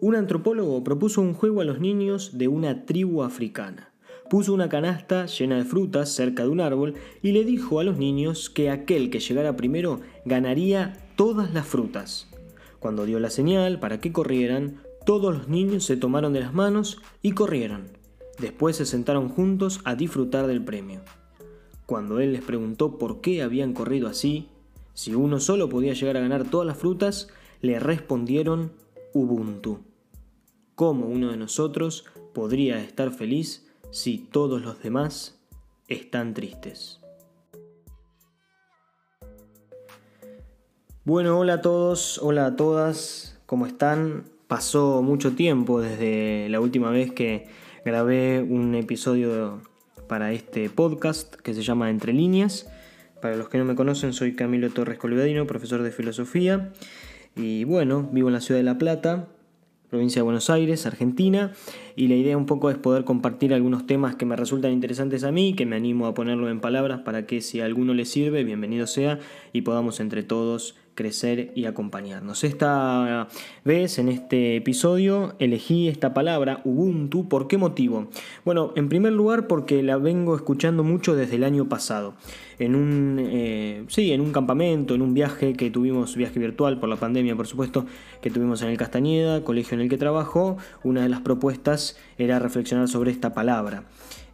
un antropólogo propuso un juego a los niños de una tribu africana. Puso una canasta llena de frutas cerca de un árbol y le dijo a los niños que aquel que llegara primero ganaría todas las frutas. Cuando dio la señal para que corrieran, todos los niños se tomaron de las manos y corrieron. Después se sentaron juntos a disfrutar del premio. Cuando él les preguntó por qué habían corrido así, si uno solo podía llegar a ganar todas las frutas, le respondieron Ubuntu. ¿Cómo uno de nosotros podría estar feliz si todos los demás están tristes? Bueno, hola a todos, hola a todas, ¿cómo están? Pasó mucho tiempo desde la última vez que grabé un episodio para este podcast que se llama Entre líneas. Para los que no me conocen, soy Camilo Torres Colvedino, profesor de filosofía. Y bueno, vivo en la ciudad de La Plata, provincia de Buenos Aires, Argentina, y la idea un poco es poder compartir algunos temas que me resultan interesantes a mí, que me animo a ponerlo en palabras para que si a alguno le sirve, bienvenido sea, y podamos entre todos crecer y acompañarnos. Esta vez, en este episodio, elegí esta palabra, Ubuntu. ¿Por qué motivo? Bueno, en primer lugar porque la vengo escuchando mucho desde el año pasado. En un, eh, sí, en un campamento, en un viaje que tuvimos, viaje virtual por la pandemia, por supuesto, que tuvimos en el Castañeda, colegio en el que trabajo, una de las propuestas era reflexionar sobre esta palabra.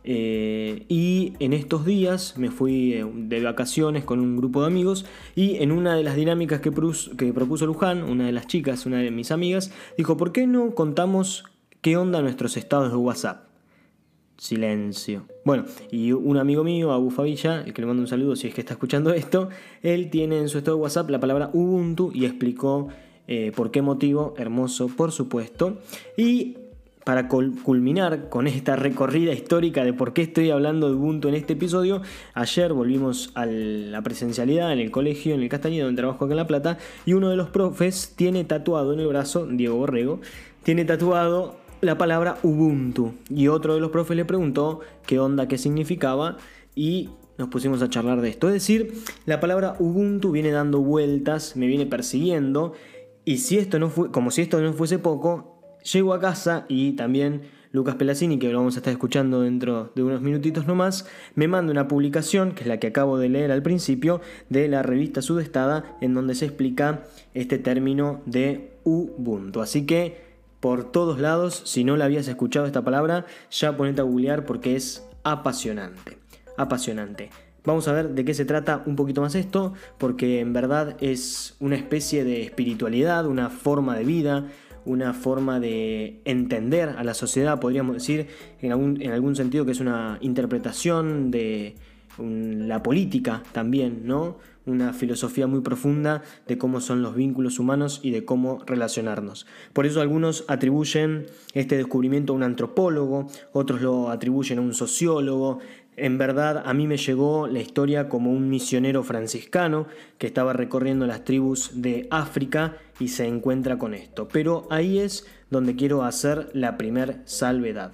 Eh, y en estos días me fui eh, de vacaciones con un grupo de amigos y en una de las dinámicas que, propuso Luján, una de las chicas, una de mis amigas, dijo, ¿por qué no contamos qué onda nuestros estados de WhatsApp? Silencio. Bueno, y un amigo mío, Abu Favilla, el que le mando un saludo si es que está escuchando esto, él tiene en su estado de WhatsApp la palabra Ubuntu y explicó eh, por qué motivo, hermoso por supuesto. Y para culminar con esta recorrida histórica de por qué estoy hablando de Ubuntu en este episodio, ayer volvimos a la presencialidad en el colegio, en el Castañeda, donde trabajo acá en La Plata, y uno de los profes tiene tatuado en el brazo, Diego Borrego, tiene tatuado la palabra Ubuntu. Y otro de los profes le preguntó qué onda, qué significaba, y nos pusimos a charlar de esto. Es decir, la palabra Ubuntu viene dando vueltas, me viene persiguiendo, y si esto no fue, como si esto no fuese poco, Llego a casa y también Lucas Pelacini, que lo vamos a estar escuchando dentro de unos minutitos nomás, me manda una publicación, que es la que acabo de leer al principio, de la revista Sudestada, en donde se explica este término de Ubuntu. Así que, por todos lados, si no la habías escuchado esta palabra, ya ponete a googlear porque es apasionante. Apasionante. Vamos a ver de qué se trata un poquito más esto, porque en verdad es una especie de espiritualidad, una forma de vida, una forma de entender a la sociedad, podríamos decir, en algún, en algún sentido que es una interpretación de la política también, ¿no? Una filosofía muy profunda de cómo son los vínculos humanos y de cómo relacionarnos. Por eso algunos atribuyen este descubrimiento a un antropólogo, otros lo atribuyen a un sociólogo, en verdad, a mí me llegó la historia como un misionero franciscano que estaba recorriendo las tribus de África y se encuentra con esto. Pero ahí es donde quiero hacer la primer salvedad.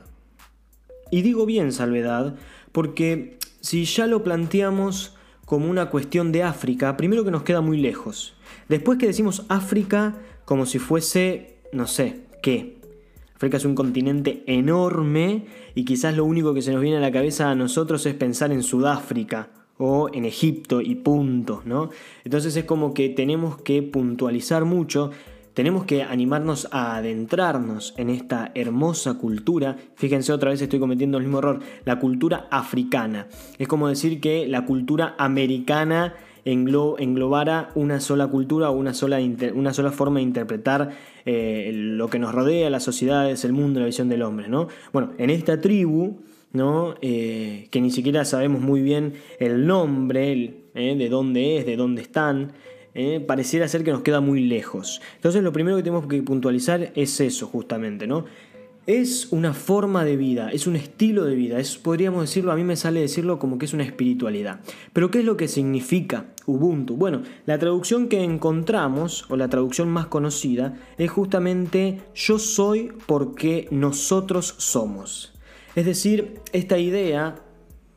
Y digo bien salvedad porque si ya lo planteamos como una cuestión de África, primero que nos queda muy lejos. Después que decimos África como si fuese, no sé, ¿qué? África es un continente enorme y quizás lo único que se nos viene a la cabeza a nosotros es pensar en Sudáfrica o en Egipto y punto, ¿no? Entonces es como que tenemos que puntualizar mucho, tenemos que animarnos a adentrarnos en esta hermosa cultura. Fíjense otra vez estoy cometiendo el mismo error, la cultura africana. Es como decir que la cultura americana englobara una sola cultura o una sola, una sola forma de interpretar eh, lo que nos rodea, las sociedades, el mundo, la visión del hombre. ¿no? Bueno, en esta tribu, ¿no? Eh, que ni siquiera sabemos muy bien el nombre, eh, de dónde es, de dónde están, pareciera ser que nos queda muy lejos. Entonces lo primero que tenemos que puntualizar es eso justamente, ¿no? Es una forma de vida, es un estilo de vida, es, podríamos decirlo, a mí me sale decirlo como que es una espiritualidad. Pero ¿qué es lo que significa Ubuntu? Bueno, la traducción que encontramos, o la traducción más conocida, es justamente yo soy porque nosotros somos. Es decir, esta idea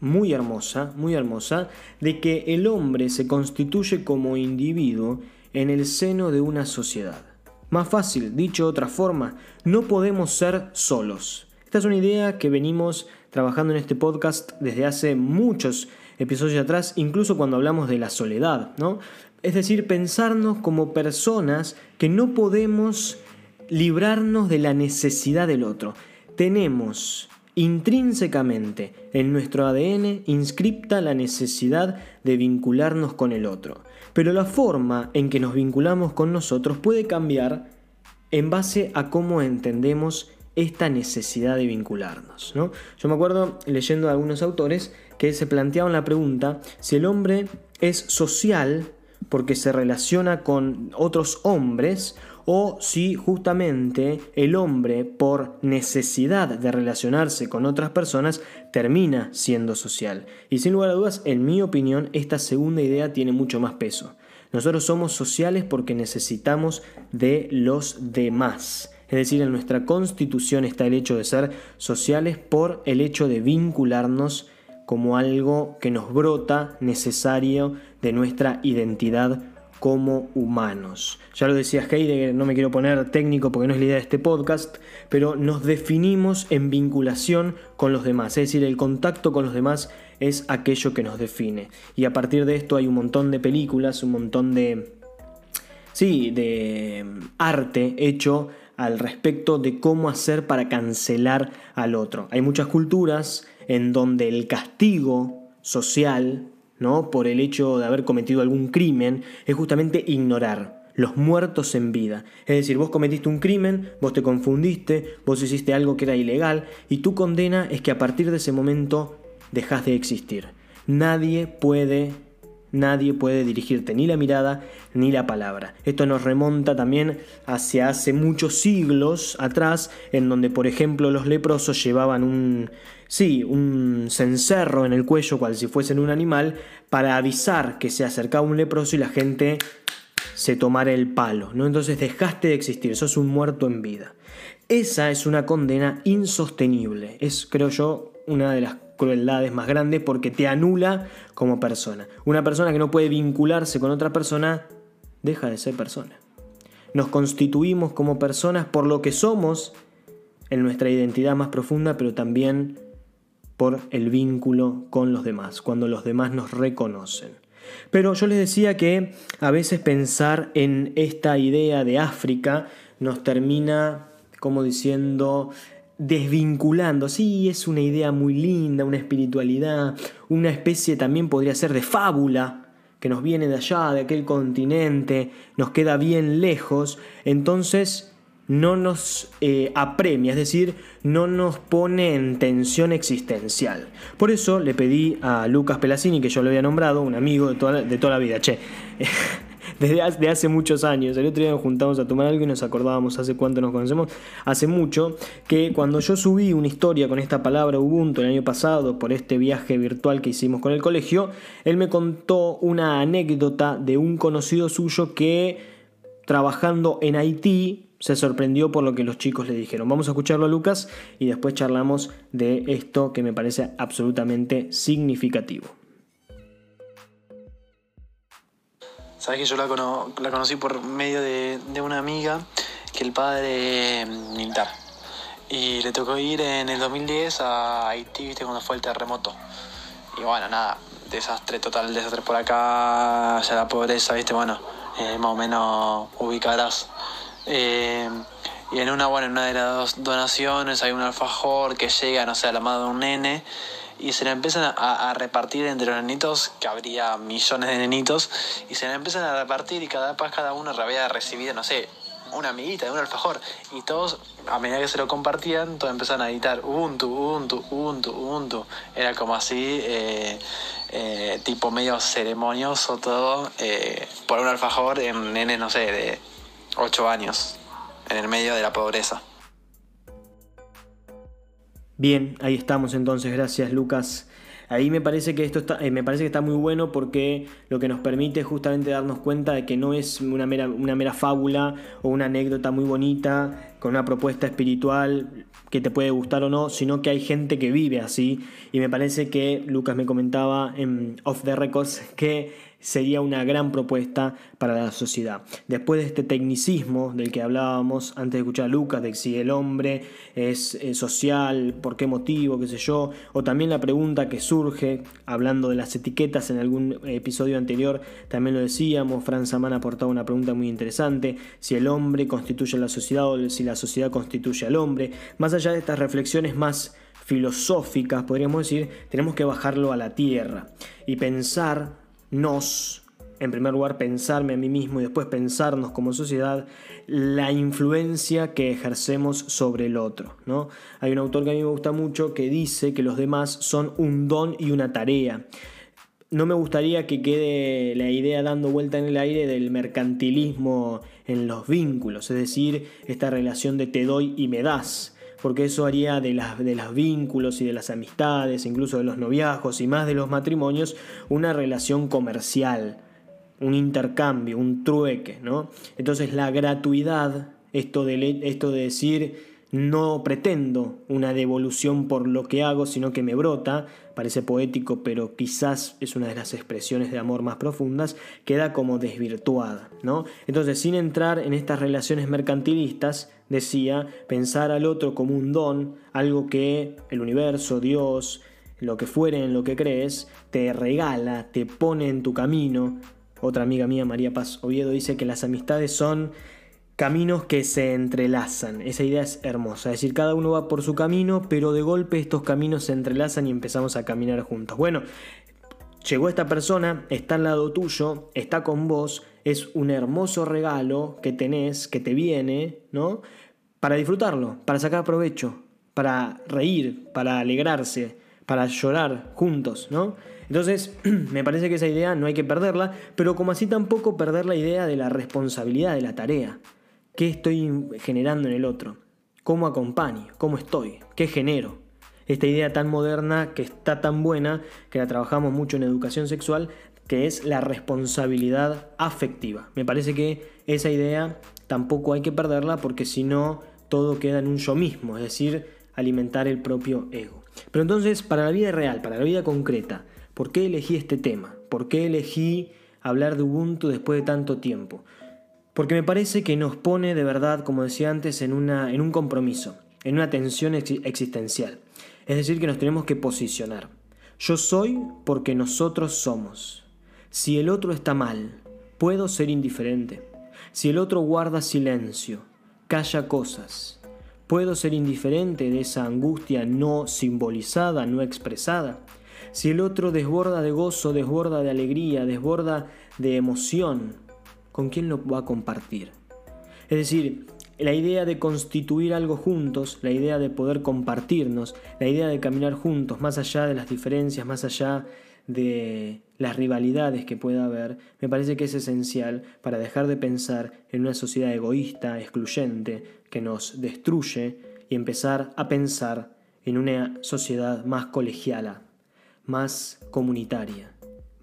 muy hermosa, muy hermosa, de que el hombre se constituye como individuo en el seno de una sociedad. Más fácil, dicho de otra forma, no podemos ser solos. Esta es una idea que venimos trabajando en este podcast desde hace muchos episodios atrás, incluso cuando hablamos de la soledad, ¿no? Es decir, pensarnos como personas que no podemos librarnos de la necesidad del otro. Tenemos intrínsecamente en nuestro ADN inscripta la necesidad de vincularnos con el otro. Pero la forma en que nos vinculamos con nosotros puede cambiar en base a cómo entendemos esta necesidad de vincularnos. ¿no? Yo me acuerdo leyendo a algunos autores que se planteaban la pregunta si el hombre es social porque se relaciona con otros hombres o si justamente el hombre por necesidad de relacionarse con otras personas termina siendo social. Y sin lugar a dudas, en mi opinión, esta segunda idea tiene mucho más peso. Nosotros somos sociales porque necesitamos de los demás. Es decir, en nuestra constitución está el hecho de ser sociales por el hecho de vincularnos como algo que nos brota necesario de nuestra identidad como humanos. Ya lo decía Heidegger, no me quiero poner técnico porque no es la idea de este podcast, pero nos definimos en vinculación con los demás, es decir, el contacto con los demás es aquello que nos define. Y a partir de esto hay un montón de películas, un montón de... Sí, de arte hecho al respecto de cómo hacer para cancelar al otro. Hay muchas culturas en donde el castigo social ¿no? por el hecho de haber cometido algún crimen, es justamente ignorar los muertos en vida. Es decir, vos cometiste un crimen, vos te confundiste, vos hiciste algo que era ilegal, y tu condena es que a partir de ese momento dejas de existir. Nadie puede nadie puede dirigirte ni la mirada ni la palabra. Esto nos remonta también hacia hace muchos siglos atrás, en donde por ejemplo los leprosos llevaban un, Sí, un cencerro en el cuello, cual si fuesen un animal, para avisar que se acercaba un leproso y la gente se tomara el palo. ¿no? Entonces dejaste de existir, sos un muerto en vida. Esa es una condena insostenible. Es, creo yo, una de las crueldades más grandes porque te anula como persona. Una persona que no puede vincularse con otra persona deja de ser persona. Nos constituimos como personas por lo que somos en nuestra identidad más profunda, pero también por el vínculo con los demás, cuando los demás nos reconocen. Pero yo les decía que a veces pensar en esta idea de África nos termina como diciendo desvinculando. Sí, es una idea muy linda, una espiritualidad, una especie también podría ser de fábula que nos viene de allá, de aquel continente, nos queda bien lejos. Entonces no nos eh, apremia, es decir, no nos pone en tensión existencial. Por eso le pedí a Lucas Pelasini, que yo lo había nombrado, un amigo de toda, de toda la vida, che, desde hace, hace, muchos años, el otro día nos juntamos a tomar algo y nos acordábamos hace cuánto nos conocemos, hace mucho, que cuando yo subí una historia con esta palabra Ubuntu el año pasado por este viaje virtual que hicimos con el colegio, él me contó una anécdota de un conocido suyo que trabajando en Haití se sorprendió por lo que los chicos le dijeron. Vamos a escucharlo a Lucas y después charlamos de esto que me parece absolutamente significativo. Sabes que yo la, conocí por medio de, una amiga que el padre militar. Y le tocó ir en el 2010 a Haití, viste, cuando fue el terremoto. Y bueno, nada, desastre total, desastre por acá, ya la pobreza, viste, bueno, eh, más o menos ubicarás eh, y en una, bueno, en una de las donaciones hay un alfajor que llega, no sé, a la mano de un nene y se le empiezan a, repartir entre los nenitos, que habría millones de nenitos, y se le empiezan a repartir y cada vez cada uno había recibido, no sé, una amiguita de un alfajor. Y todos, a medida que se lo compartían, todos empezaron a editar Ubuntu, Ubuntu, Ubuntu, Ubuntu. Era como así, eh, eh, tipo medio ceremonioso todo, por un alfajor en nene, no sé, de 8 años, en el medio de la pobreza. Bien, ahí estamos entonces, gracias Lucas. Ahí me parece que esto está, eh, me parece que está muy bueno porque lo que nos permite es justamente darnos cuenta de que no es una mera, una mera fábula o una anécdota muy bonita con una propuesta espiritual que te puede gustar o no, sino que hay gente que vive así. Y me parece que Lucas me comentaba en Off the Records que sería una gran propuesta para la sociedad. Después de este tecnicismo del que hablábamos antes de escuchar a Lucas, de si el hombre es, social, por qué motivo, qué sé yo, o también la pregunta que surge, hablando de las etiquetas en algún episodio anterior, también lo decíamos, Franz Saman aportaba una pregunta muy interesante, si el hombre constituye la sociedad o si la sociedad constituye al hombre. Más allá de estas reflexiones más filosóficas, podríamos decir, tenemos que bajarlo a la tierra y pensar nos, en primer lugar pensarme a mí mismo y después pensarnos como sociedad, la influencia que ejercemos sobre el otro. ¿no? Hay un autor que a mí me gusta mucho que dice que los demás son un don y una tarea. No me gustaría que quede la idea dando vuelta en el aire del mercantilismo en los vínculos, es decir, esta relación de te doy y me das porque eso haría de, de los vínculos y de las amistades, incluso de los noviazgos y más de los matrimonios, una relación comercial, un intercambio, un trueque, ¿no? Entonces la gratuidad, esto de, esto de decir no pretendo una devolución por lo que hago, sino que me brota, parece poético, pero quizás es una de las expresiones de amor más profundas, queda como desvirtuada, ¿no? Entonces, sin entrar en estas relaciones mercantilistas, decía, pensar al otro como un don, algo que el universo, Dios, lo que fuere en lo que crees, te regala, te pone en tu camino. Otra amiga mía, María Paz Oviedo, dice que las amistades son caminos que se entrelazan. Esa idea es hermosa. Es decir, cada uno va por su camino, pero de golpe estos caminos se entrelazan y empezamos a caminar juntos. Bueno, llegó esta persona, está al lado tuyo, está con vos, es un hermoso regalo que tenés, que te viene, ¿no? Para disfrutarlo, para sacar provecho, para reír, para alegrarse, para llorar juntos, ¿no? Entonces, me parece que esa idea no hay que perderla, pero como así tampoco perder la idea de la responsabilidad de la tarea. ¿Qué estoy generando en el otro? ¿Cómo acompaño? ¿Cómo estoy? ¿Qué genero? Esta idea tan moderna que está tan buena, que la trabajamos mucho en educación sexual, que es la responsabilidad afectiva. Me parece que esa idea tampoco hay que perderla porque si no, todo queda en un yo mismo, es decir, alimentar el propio ego. Pero entonces, para la vida real, para la vida concreta, ¿por qué elegí este tema? ¿Por qué elegí hablar de Ubuntu después de tanto tiempo? Porque me parece que nos pone de verdad, como decía antes, en, una, en un compromiso, en una tensión existencial. Es decir, que nos tenemos que posicionar. Yo soy porque nosotros somos. Si el otro está mal, puedo ser indiferente. Si el otro guarda silencio, calla cosas, puedo ser indiferente de esa angustia no simbolizada, no expresada. Si el otro desborda de gozo, desborda de alegría, desborda de emoción, ¿con quién lo va a compartir? Es decir, la idea de constituir algo juntos, la idea de poder compartirnos, la idea de caminar juntos, más allá de las diferencias, más allá de las rivalidades que pueda haber, me parece que es esencial para dejar de pensar en una sociedad egoísta, excluyente, que nos destruye y empezar a pensar en una sociedad más colegiala, más comunitaria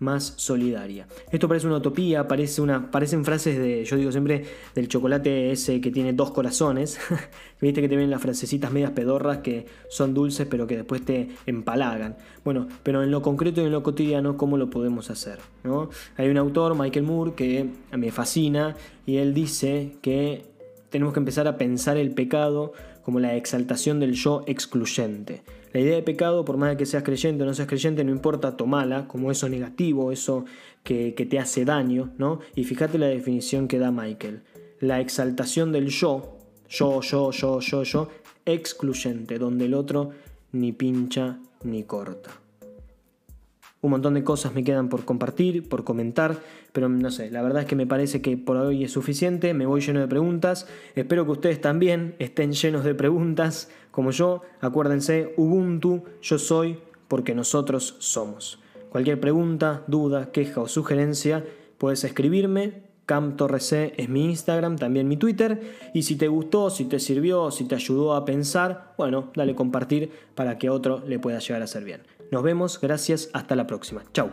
más solidaria. Esto parece una utopía, parece una, parecen frases de, yo digo siempre, del chocolate ese que tiene dos corazones. Viste que te ven las frasecitas medias pedorras que son dulces pero que después te empalagan. Bueno, pero en lo concreto y en lo cotidiano, ¿cómo lo podemos hacer? ¿no? Hay un autor, Michael Moore, que me fascina y él dice que tenemos que empezar a pensar el pecado como la exaltación del yo excluyente. La idea de pecado, por más de que seas creyente o no seas creyente, no importa, tomala como eso negativo, eso que, te hace daño, ¿no? Y fíjate la definición que da Michael. La exaltación del yo, yo, yo, yo, yo, yo, excluyente, donde el otro ni pincha ni corta. Un montón de cosas me quedan por compartir, por comentar, pero no sé, la verdad es que me parece que por hoy es suficiente, me voy lleno de preguntas, espero que ustedes también estén llenos de preguntas como yo, acuérdense, Ubuntu, yo soy porque nosotros somos. Cualquier pregunta, duda, queja o sugerencia, puedes escribirme, CamTorrec es mi Instagram, también mi Twitter. Y si te gustó, si te sirvió, si te ayudó a pensar, bueno, dale compartir para que otro le pueda llegar a ser bien. Nos vemos, gracias, hasta la próxima. Chau.